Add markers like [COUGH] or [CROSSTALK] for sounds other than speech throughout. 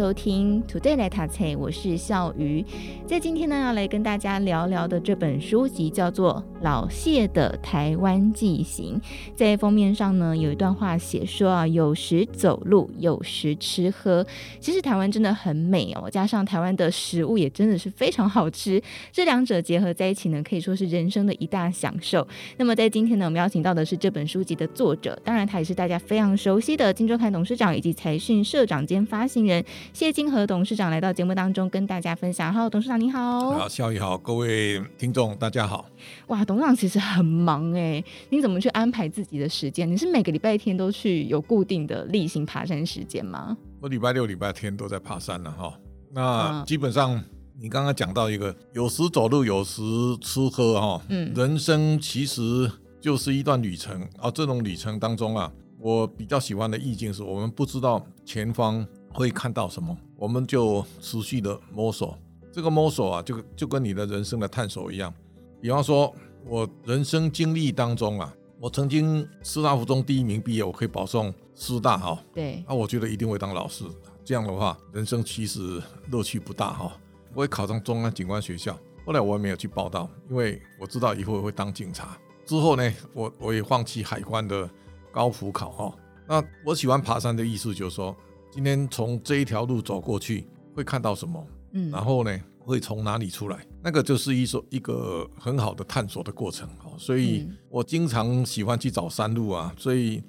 收听 Today 来读册，我是笑鱼。在今天呢，要来跟大家聊聊的这本书籍叫做《老谢的台湾记行》。在封面上呢，有一段话写说啊，有时走路，有时吃喝。其实台湾真的很美哦，加上台湾的食物也真的是非常好吃，这两者结合在一起呢，可以说是人生的一大享受。那么在今天呢，我们邀请到的是这本书籍的作者，当然他也是大家非常熟悉的《金周刊》董事长以及财讯社长兼发行人。谢金河董事长来到节目当中跟大家分享。Hello，董事长你好。好，笑鱼好，各位听众大家好。哇，董事长其实很忙哎，你怎么去安排自己的时间？你是每个礼拜天都去有固定的例行爬山时间吗？我礼拜六、礼拜天都在爬山了哈。那基本上你刚刚讲到一个，有时走路，有时吃喝哈。嗯，人生其实就是一段旅程啊。这种旅程当中啊，我比较喜欢的意境是我们不知道前方。会看到什么，我们就持续的摸索。这个摸索啊，就就跟你的人生的探索一样。比方说，我人生经历当中啊，我曾经师大附中第一名毕业，我可以保送师大哈。对。那我觉得一定会当老师。这样的话，人生其实乐趣不大哈。我也考上中央警官学校，后来我也没有去报道，因为我知道以后会当警察。之后呢，我我也放弃海关的高普考哈。那我喜欢爬山的意思就是说。今天从这一条路走过去，会看到什么？嗯，然后呢，会从哪里出来？那个就是一所一个很好的探索的过程。所以我经常喜欢去找山路啊。所以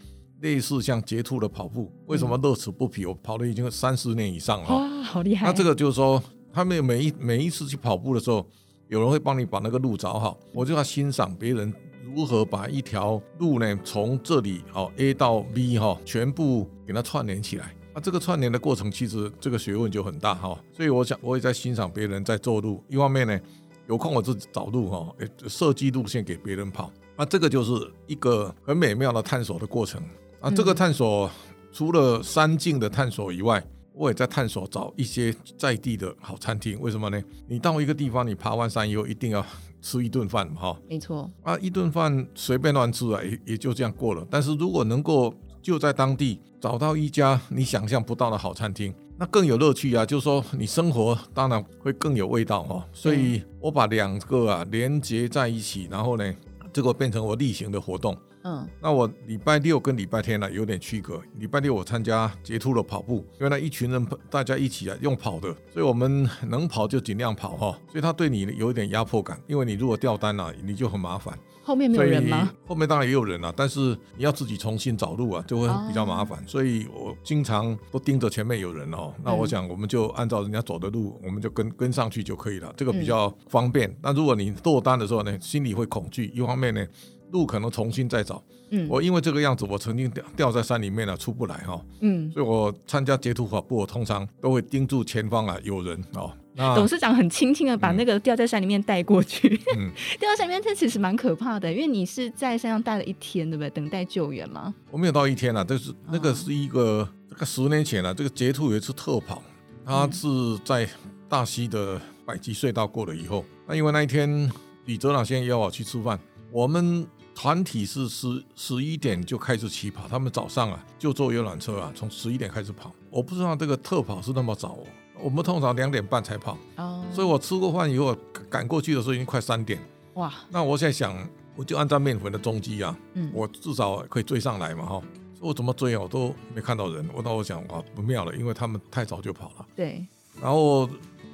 类似像捷兔的跑步，为什么乐此不疲？我跑了已经三十年以上了。哇，好厉害！那这个就是说，他们每一每一次去跑步的时候，有人会帮你把那个路找好。我就要欣赏别人如何把一条路呢，从这里哦 A 到 B 哈，全部给它串联起来。那、啊、这个串联的过程，其实这个学问就很大哈，所以我想我也在欣赏别人在做路。一方面呢，有空我自己找路哈，设计路线给别人跑。那、啊、这个就是一个很美妙的探索的过程。啊，这个探索除了山境的探索以外，我也在探索找一些在地的好餐厅。为什么呢？你到一个地方，你爬完山以后一定要吃一顿饭哈。没错。啊，一顿饭随便乱吃啊，也也就这样过了。但是如果能够就在当地找到一家你想象不到的好餐厅，那更有乐趣啊！就是说你生活当然会更有味道哦。所以我把两个啊连接在一起，然后呢，这个变成我例行的活动。嗯，那我礼拜六跟礼拜天呢有点区隔。礼拜六我参加捷兔的跑步，因为那一群人大家一起啊用跑的，所以我们能跑就尽量跑哈。所以他对你有一点压迫感，因为你如果掉单了，你就很麻烦。后面没有人吗？后面当然也有人啊，但是你要自己重新找路啊，就会比较麻烦。所以我经常都盯着前面有人哦。那我想我们就按照人家走的路，我们就跟跟上去就可以了，这个比较方便。那如果你落单的时候呢，心里会恐惧，一方面呢。路可能重新再找，嗯，我因为这个样子，我曾经掉掉在山里面了，出不来哈，嗯，所以我参加截图跑步，我通常都会盯住前方啊，有人哦。董事长很轻轻的把那个掉在山里面带过去，嗯，[LAUGHS] 掉在山里面这其实蛮可怕的，因为你是在山上待了一天，对不对？等待救援吗？我没有到一天啊，就是那个是一个这个十年前了，这个捷兔有一次特跑，他是在大溪的百吉隧道过了以后，那因为那一天李泽朗先生邀我去吃饭，我们。团体是十十一点就开始起跑，他们早上啊就坐游览车啊，从十一点开始跑。我不知道这个特跑是那么早哦，我们通常两点半才跑。哦，所以我吃过饭以后赶过去的时候已经快三点。哇，那我现在想，我就按照面粉的踪迹啊，嗯，我至少可以追上来嘛，哈。我怎么追啊？我都没看到人。我那我想哇不妙了，因为他们太早就跑了。对。然后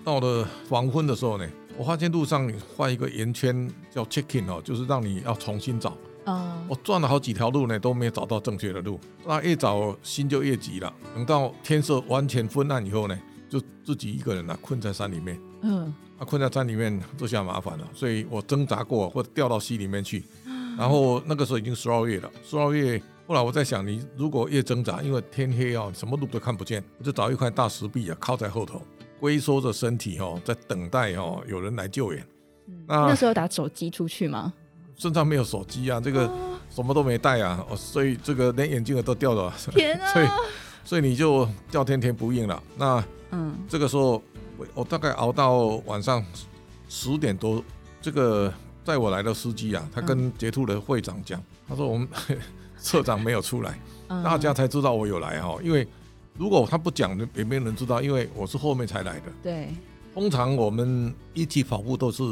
到了黄昏的时候呢，我发现路上画一个圆圈叫 check in 哦，就是让你要重新找。哦，我转了好几条路呢，都没有找到正确的路。那越找心就越急了。等到天色完全昏暗以后呢，就自己一个人啊困在山里面。嗯，啊困在山里面这下麻烦了，所以我挣扎过或者掉到溪里面去。然后那个时候已经十二月了，十二月后来我在想，你如果越挣扎，因为天黑啊，什么路都看不见，我就找一块大石壁啊靠在后头。龟缩着身体哦，在等待哦，有人来救援。那那时候打手机出去吗？身上没有手机啊，这个什么都没带啊，哦所以这个连眼镜都掉了。天啊！[LAUGHS] 所以所以你就叫天天不应了。那嗯，这个时候我我大概熬到晚上十点多，这个载我来的司机啊，他跟捷兔的会长讲，他说我们 [LAUGHS] 社长没有出来，大家才知道我有来哈，因为如果他不讲，也没人知道，因为我是后面才来的。对，通常我们一起跑步都是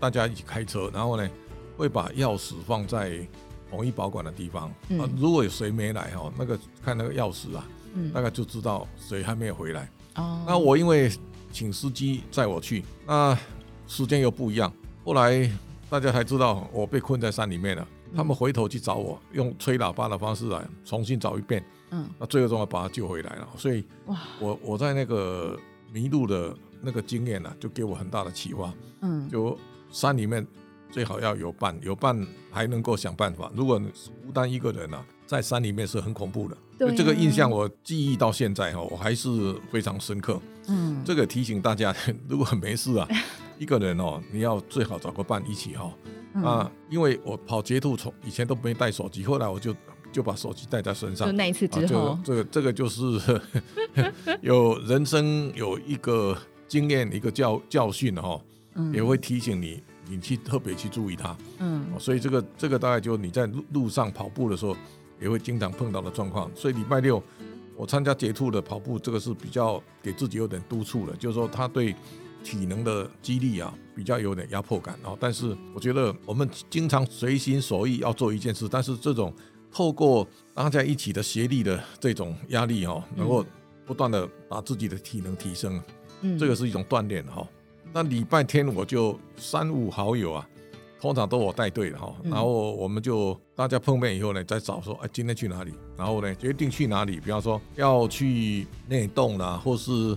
大家一起开车，然后呢会把钥匙放在统一保管的地方。啊，如果有谁没来哈，那个看那个钥匙啊，大概就知道谁还没有回来。哦，那我因为请司机载我去，那时间又不一样，后来大家才知道我被困在山里面了。他们回头去找我，用吹喇叭的方式来重新找一遍。嗯，那最后终于把他救回来了。所以，哇，我我在那个迷路的那个经验呢、啊，就给我很大的启发。嗯，就山里面最好要有伴，有伴还能够想办法。如果孤单一个人啊，在山里面是很恐怖的。对、啊，这个印象我记忆到现在哈，我还是非常深刻。嗯，这个提醒大家，[LAUGHS] 如果没事啊，一个人哦，你要最好找个伴一起哈。嗯、啊，因为我跑捷兔从以前都没带手机，后来我就就把手机带在身上。就那一次之后，啊、这个这个就是 [LAUGHS] 有人生有一个经验，一个教教训哈，嗯、也会提醒你，你去特别去注意它。嗯，所以这个这个大概就你在路路上跑步的时候，也会经常碰到的状况。所以礼拜六我参加捷兔的跑步，这个是比较给自己有点督促的，就是说他对。体能的激励啊，比较有点压迫感哦。但是我觉得我们经常随心所欲要做一件事，但是这种透过大家一起的协力的这种压力哈，能够不断的把自己的体能提升，嗯，这个是一种锻炼哈。那礼拜天我就三五好友啊，通常都我带队的哈，然后我们就大家碰面以后呢，再找说哎今天去哪里，然后呢决定去哪里，比方说要去内洞啦，或是。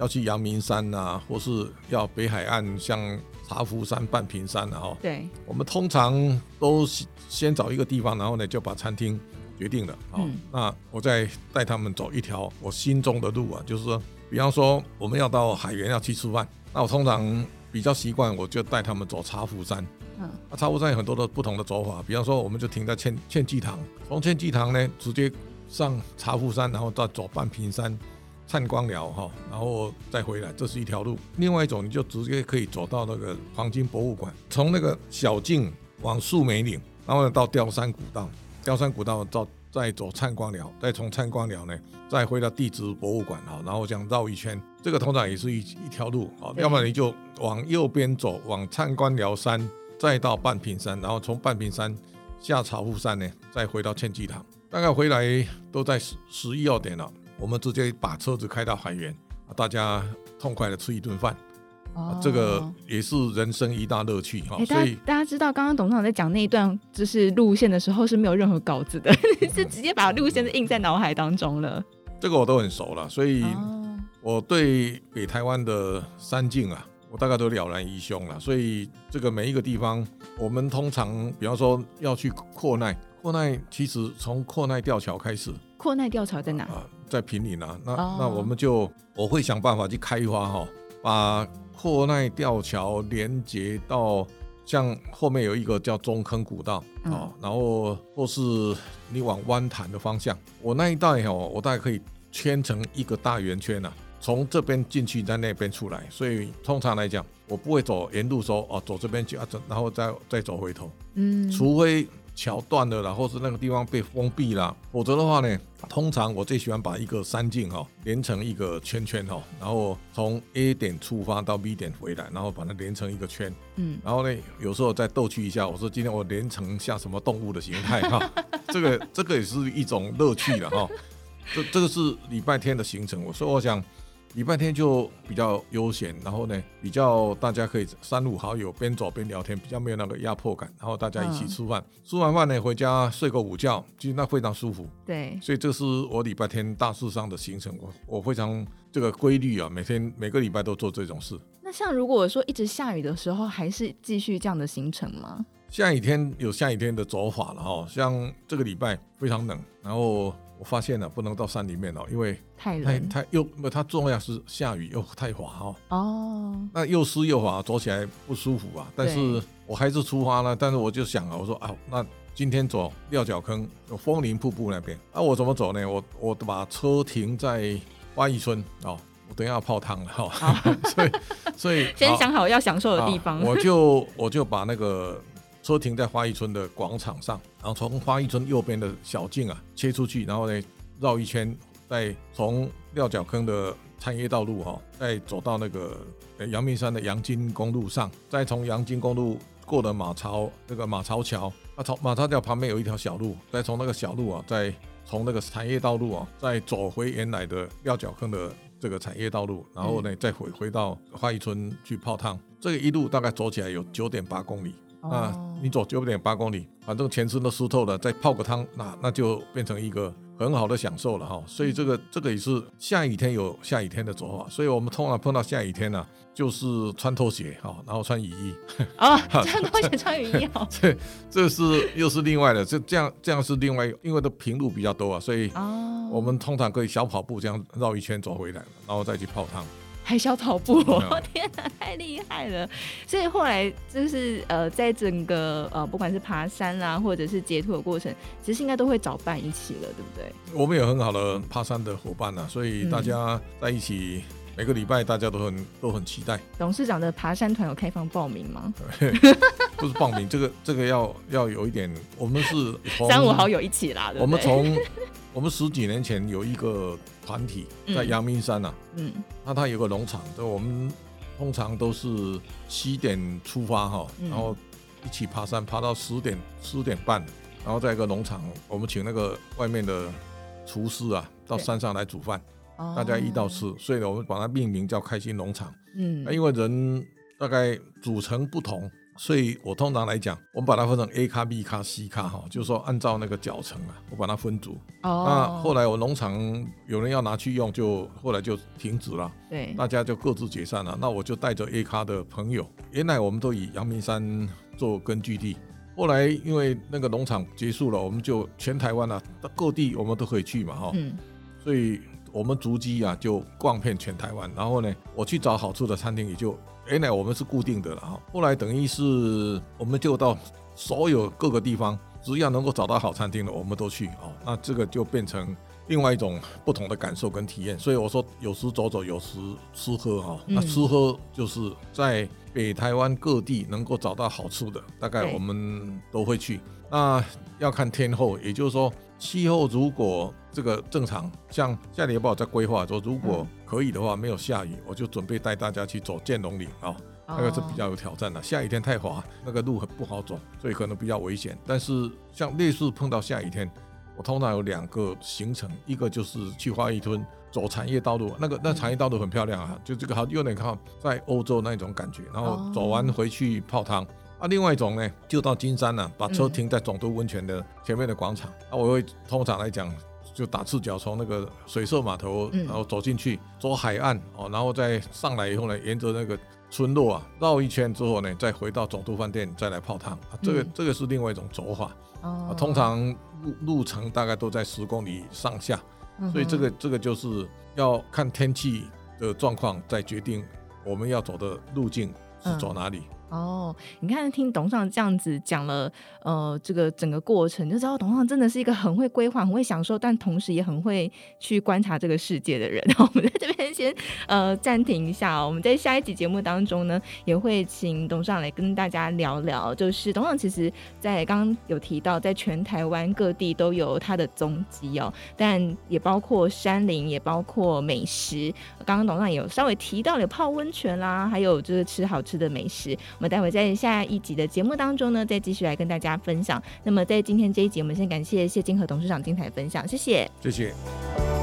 要去阳明山呐、啊，或是要北海岸，像茶壶山、半屏山的、啊、哈。对，我们通常都先找一个地方，然后呢就把餐厅决定了。好，嗯、那我再带他们走一条我心中的路啊，就是说，比方说我们要到海园要去吃饭，那我通常比较习惯，我就带他们走茶壶山。嗯，那茶壶山有很多的不同的走法，比方说我们就停在劝劝济堂，从劝济堂呢直接上茶壶山，然后再走半屏山。灿光寮哈，然后再回来，这是一条路。另外一种，你就直接可以走到那个黄金博物馆，从那个小径往树梅岭，然后到吊山古道，吊山古道到再走灿光寮，再从灿光寮呢再回到地质博物馆哈，然后这样绕一圈，这个通常也是一一条路啊。要么你就往右边走，往灿光寮山，再到半屏山，然后从半屏山下茶壶山呢，再回到千机堂，大概回来都在十十一二点了。我们直接把车子开到海源，大家痛快的吃一顿饭，哦，这个也是人生一大乐趣哈。欸、所以大家知道，刚刚董事长在讲那一段就是路线的时候是没有任何稿子的，[LAUGHS] 是直接把路线印在脑海当中了。这个我都很熟了，所以我对北台湾的山境啊，我大概都了然于胸了。所以这个每一个地方，我们通常比方说要去廓奈，廓奈其实从阔奈吊桥开始。阔奈吊桥在哪？啊，在平林啊。那、哦、那我们就我会想办法去开发哈，把阔奈吊桥连接到像后面有一个叫中坑古道啊，嗯、然后或是你往湾潭的方向，我那一带哈，我大概可以圈成一个大圆圈呐，从这边进去，在那边出来。所以通常来讲，我不会走沿路说哦，走这边去啊，走然后再再走回头。嗯，除非。桥断了，然后是那个地方被封闭了，否则的话呢，通常我最喜欢把一个山径哈连成一个圈圈哈，然后从 A 点出发到 B 点回来，然后把它连成一个圈，嗯，然后呢，有时候再逗趣一下，我说今天我连成像什么动物的形态哈，[LAUGHS] 这个这个也是一种乐趣了哈，这这个是礼拜天的行程，我说我想。礼拜天就比较悠闲，然后呢，比较大家可以三五好友边走边聊天，比较没有那个压迫感，然后大家一起吃饭，嗯、吃完饭呢回家睡个午觉，其实那非常舒服。对，所以这是我礼拜天大致上的行程，我我非常这个规律啊，每天每个礼拜都做这种事。那像如果说一直下雨的时候，还是继续这样的行程吗？下雨天有下雨天的走法了哈，像这个礼拜非常冷，然后。我发现了不能到山里面哦，因为太冷太太又它重要是下雨又太滑哦。哦，那又湿又滑，走起来不舒服啊。但是我还是出发了，但是我就想啊，我说啊，那今天走料角坑有枫林瀑布那边，那我怎么走呢？我我把车停在花艺村哦，我等一下要泡汤了哈。哦、[LAUGHS] 所以所以先想好要享受的地方，我就我就把那个。车停在花艺村的广场上，然后从花艺村右边的小径啊切出去，然后呢绕一圈，再从料角坑的产业道路哈、哦，再走到那个阳明山的阳金公路上，再从阳金公路过了马槽那个马槽桥，啊从马槽桥旁边有一条小路，再从那个小路啊，再从那个产业道路啊，再走回原来的料角坑的这个产业道路，然后呢再回回到花艺村去泡汤。这个一路大概走起来有九点八公里。啊，你走九点八公里，反正全身都湿透了，再泡个汤，那那就变成一个很好的享受了哈。所以这个这个也是下雨天有下雨天的走法，所以我们通常碰到下雨天呢、啊，就是穿拖鞋哈，然后穿雨衣。[LAUGHS] 啊，穿拖鞋穿雨衣哦。[LAUGHS] 这这是又是另外的，这这样这样是另外，因为的平路比较多啊，所以我们通常可以小跑步这样绕一圈走回来，然后再去泡汤。还小跑步，哦，[LAUGHS] 天哪，太厉害了！所以后来就是呃，在整个呃，不管是爬山啦，或者是截图的过程，其实应该都会找伴一起了，对不对？我们有很好的爬山的伙伴呐，所以大家在一起，每个礼拜大家都很都很期待。董事长的爬山团有开放报名吗？[LAUGHS] 不是报名，这个这个要要有一点，我们是 [LAUGHS] 三五好友一起啦，我们从。我们十几年前有一个团体在阳明山呐、啊，嗯，那它有个农场，就我们通常都是七点出发哈，然后一起爬山，爬到十点十点半，然后在一个农场，我们请那个外面的厨师啊到山上来煮饭，大家一道吃，所以呢，我们把它命名叫开心农场，嗯，因为人大概组成不同。所以我通常来讲，我们把它分成 A 咖、B 咖、C 咖哈，就是说按照那个脚程啊，我把它分组。哦。那后来我农场有人要拿去用，就后来就停止了。对。大家就各自解散了。那我就带着 A 咖的朋友，原来我们都以阳明山做根据地。后来因为那个农场结束了，我们就全台湾啊，各地我们都可以去嘛哈。嗯。所以我们足迹啊就逛遍全台湾。然后呢，我去找好吃的餐厅也就。原来我们是固定的了哈，后来等于是我们就到所有各个地方，只要能够找到好餐厅的，我们都去哦。那这个就变成另外一种不同的感受跟体验。所以我说，有时走走，有时吃喝哈。那吃喝就是在北台湾各地能够找到好处的，大概我们都会去。那要看天候，也就是说。气候如果这个正常，像下礼拜我在规划说，如果可以的话，没有下雨，我就准备带大家去走剑龙岭啊，那个是比较有挑战的。下雨天太滑，那个路很不好走，所以可能比较危险。但是像类似碰到下雨天，我通常有两个行程，一个就是去花一村走产业道路，那个那产业道路很漂亮啊，就这个好有点看在欧洲那种感觉，然后走完回去泡汤。啊，另外一种呢，就到金山了，啊，把车停在总督温泉的前面的广场。那、嗯啊、我会通常来讲，就打赤脚从那个水社码头，然后走进去，走海岸哦，然后再上来以后呢，沿着那个村落啊绕一圈之后呢，再回到总督饭店再来泡汤。啊，这个这个是另外一种走法。啊，通常路路程大概都在十公里上下，所以这个这个就是要看天气的状况再决定我们要走的路径是走哪里。哦，你看，听董事长这样子讲了，呃，这个整个过程就知道董事长真的是一个很会规划、很会享受，但同时也很会去观察这个世界的人。[LAUGHS] 我们在这边先呃暂停一下，哦我们在下一集节目当中呢，也会请董事长来跟大家聊聊。就是董事长其实在刚刚有提到，在全台湾各地都有他的踪迹哦，但也包括山林，也包括美食。刚刚董事长有稍微提到有泡温泉啦，还有就是吃好吃的美食。我们待会在下一集的节目当中呢，再继续来跟大家分享。那么在今天这一集，我们先感谢谢金和董事长精彩分享，谢谢，谢谢。